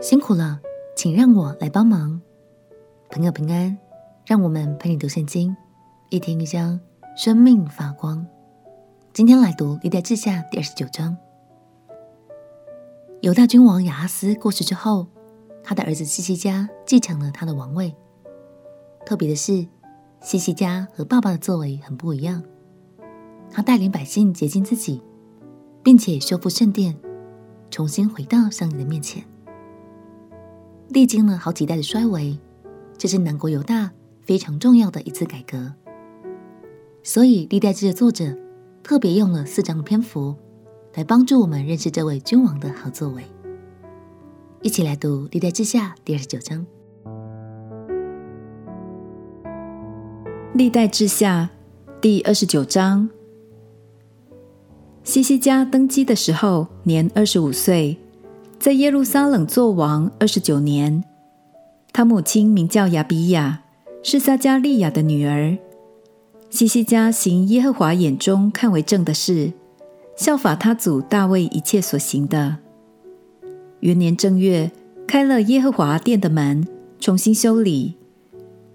辛苦了，请让我来帮忙。朋友平安，让我们陪你读圣经，一天一章，生命发光。今天来读历代志下第二十九章。犹大君王亚哈斯过世之后，他的儿子希西家继承了他的王位。特别的是，希西家和爸爸的作为很不一样。他带领百姓洁净自己，并且修复圣殿，重新回到上帝的面前。历经了好几代的衰微，这是南国犹大非常重要的一次改革。所以，历代志的作者特别用了四章篇幅，来帮助我们认识这位君王的好作为。一起来读历代志下第二十九章。历代志下第二十九章，西西家登基的时候，年二十五岁。在耶路撒冷作王二十九年，他母亲名叫亚比亚，是撒迦利亚的女儿。西西家行耶和华眼中看为正的事，效法他祖大卫一切所行的。元年正月，开了耶和华殿的门，重新修理。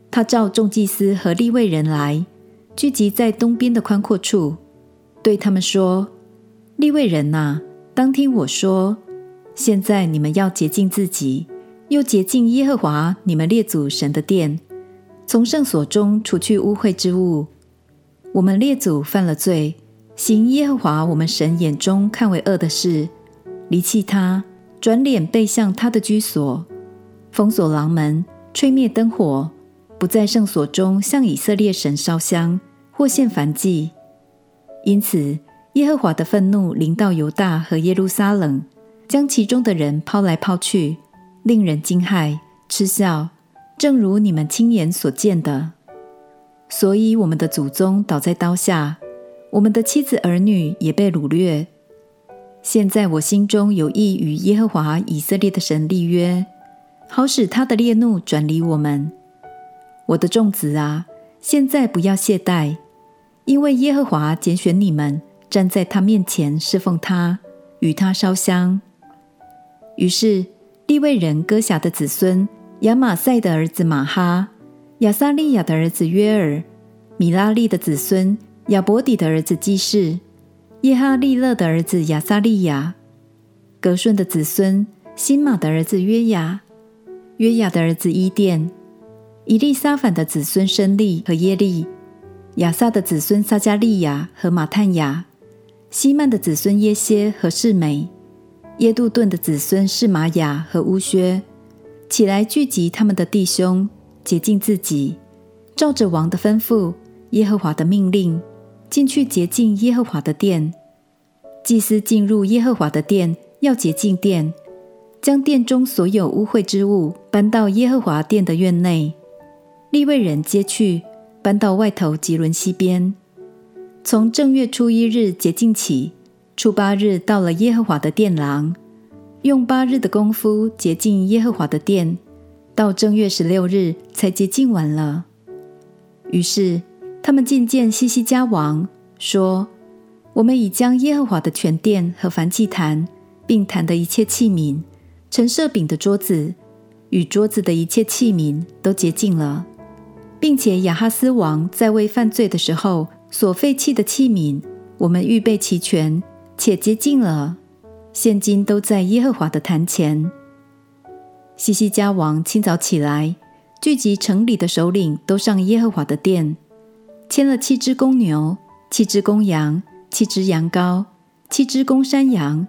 他召众祭司和立位人来，聚集在东边的宽阔处，对他们说：“立位人哪、啊，当听我说。”现在你们要洁净自己，又洁净耶和华你们列祖神的殿，从圣所中除去污秽之物。我们列祖犯了罪，行耶和华我们神眼中看为恶的事，离弃他，转脸背向他的居所，封锁廊门，吹灭灯火，不在圣所中向以色列神烧香或献燔祭。因此，耶和华的愤怒临到犹大和耶路撒冷。将其中的人抛来抛去，令人惊骇、嗤笑，正如你们亲眼所见的。所以我们的祖宗倒在刀下，我们的妻子儿女也被掳掠。现在我心中有意与耶和华以色列的神立约，好使他的烈怒转离我们。我的众子啊，现在不要懈怠，因为耶和华拣选你们，站在他面前侍奉他，与他烧香。于是，利未人歌辖的子孙亚玛赛的儿子马哈、亚撒利雅的儿子约尔、米拉利的子孙亚伯底的儿子基士、耶哈利勒的儿子亚撒利雅、格顺的子孙辛玛的儿子约雅、约雅的儿子伊甸、以利沙反的子孙申利和耶利、亚萨的子孙撒迦利亚和马探雅、希曼的子孙耶歇和示美。耶杜顿的子孙是玛雅和乌薛，起来聚集他们的弟兄，洁净自己，照着王的吩咐、耶和华的命令，进去洁净耶和华的殿。祭司进入耶和华的殿，要洁净殿，将殿中所有污秽之物搬到耶和华殿的院内。利未人接去，搬到外头吉伦西边。从正月初一日洁净起。初八日到了耶和华的殿廊，用八日的功夫洁净耶和华的殿，到正月十六日才洁净完了。于是他们进见西西家王，说：“我们已将耶和华的全殿和燔祭坛，并坛的一切器皿，陈设饼的桌子与桌子的一切器皿都洁净了，并且亚哈斯王在位犯罪的时候所废弃的器皿，我们预备齐全。”且洁净了，现今都在耶和华的坛前。西西家王清早起来，聚集城里的首领，都上耶和华的殿，牵了七只公牛、七只公羊、七只羊羔、七只公山羊，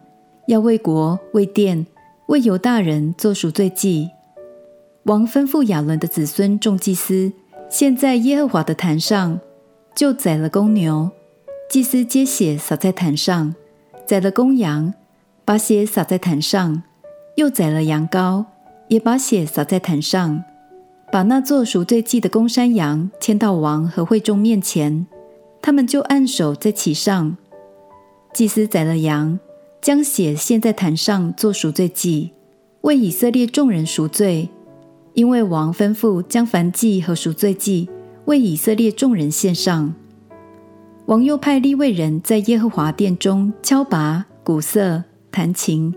要为国、为殿、为犹大人做赎罪祭。王吩咐亚伦的子孙众祭司，献在耶和华的坛上，就宰了公牛，祭司接血洒在坛上。宰了公羊，把血洒在坛上；又宰了羊羔，也把血洒在坛上。把那做赎罪祭的公山羊牵到王和会众面前，他们就按手在其上。祭司宰了羊，将血献在坛上做赎罪祭，为以色列众人赎罪。因为王吩咐将燔祭和赎罪祭为以色列众人献上。王又派利未人在耶和华殿中敲拔、鼓瑟、弹琴，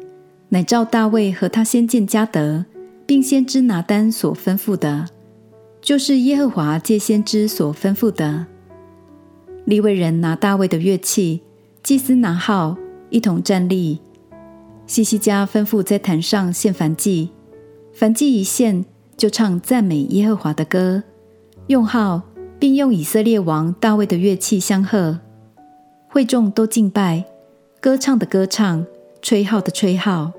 乃照大卫和他先见迦得，并先知拿单所吩咐的，就是耶和华借先知所吩咐的。利未人拿大卫的乐器，祭司拿号，一同站立。西西家吩咐在坛上献燔祭，燔祭一献，就唱赞美耶和华的歌，用号，并用以色列王大卫的乐器相和。会众都敬拜，歌唱的歌唱，吹号的吹号，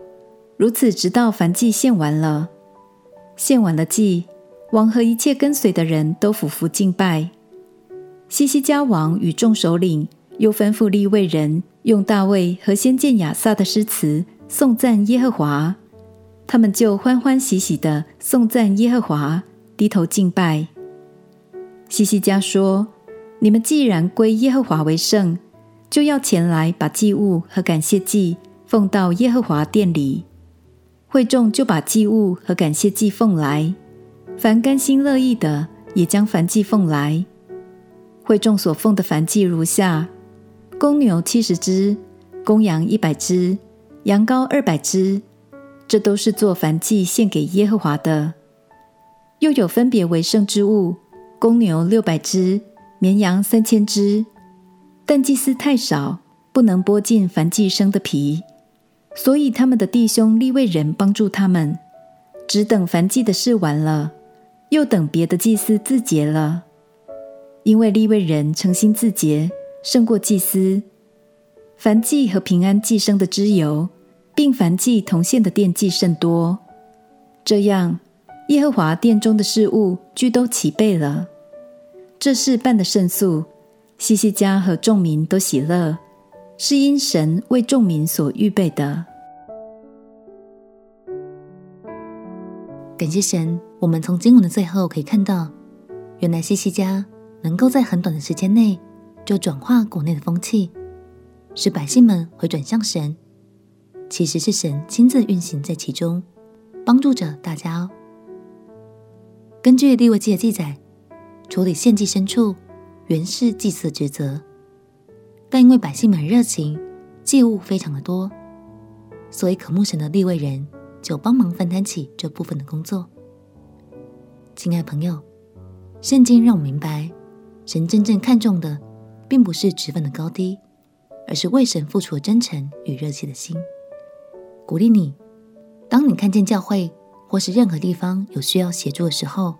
如此直到燔祭献完了。献完了祭，王和一切跟随的人都俯伏敬拜。西西家王与众首领又吩咐利未人用大卫和先见亚萨的诗词颂赞耶和华，他们就欢欢喜喜地颂赞耶和华，低头敬拜。西西家说：“你们既然归耶和华为圣。”就要前来把祭物和感谢祭奉到耶和华殿里，会众就把祭物和感谢祭奉来，凡甘心乐意的也将燔祭奉来。会众所奉的燔祭如下：公牛七十只，公羊一百只，羊羔二百只，这都是做燔祭献给耶和华的。又有分别为圣之物：公牛六百只，绵羊三千只。但祭司太少，不能剥尽凡祭生的皮，所以他们的弟兄利未人帮助他们，只等凡祭的事完了，又等别的祭司自洁了。因为利未人诚心自洁，胜过祭司。凡祭和平安祭生的脂油，并凡祭同献的奠祭甚多。这样，耶和华殿中的事物俱都齐备了。这事办得甚速。西西家和众民都喜乐，是因神为众民所预备的。感谢神，我们从经文的最后可以看到，原来西西家能够在很短的时间内就转化国内的风气，使百姓们回转向神。其实是神亲自运行在其中，帮助着大家哦。根据利未记的记载，处理献祭牲畜。原是祭司的职责，但因为百姓们热情，祭物非常的多，所以渴慕神的立位人就帮忙分担起这部分的工作。亲爱朋友，圣经让我明白，神真正看重的，并不是职分的高低，而是为神付出的真诚与热切的心。鼓励你，当你看见教会或是任何地方有需要协助的时候，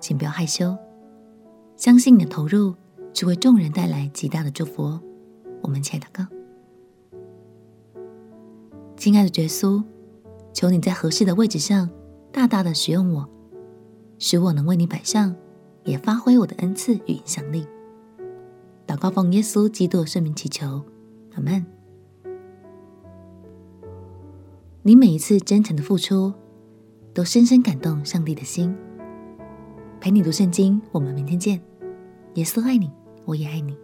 请不要害羞，相信你的投入。只为众人带来极大的祝福哦。我们亲爱的哥，亲爱的耶稣，求你在合适的位置上大大的使用我，使我能为你摆上，也发挥我的恩赐与影响力。祷告奉耶稣基督的圣名祈求，阿门。你每一次真诚的付出，都深深感动上帝的心。陪你读圣经，我们明天见。耶稣爱你。我也爱你。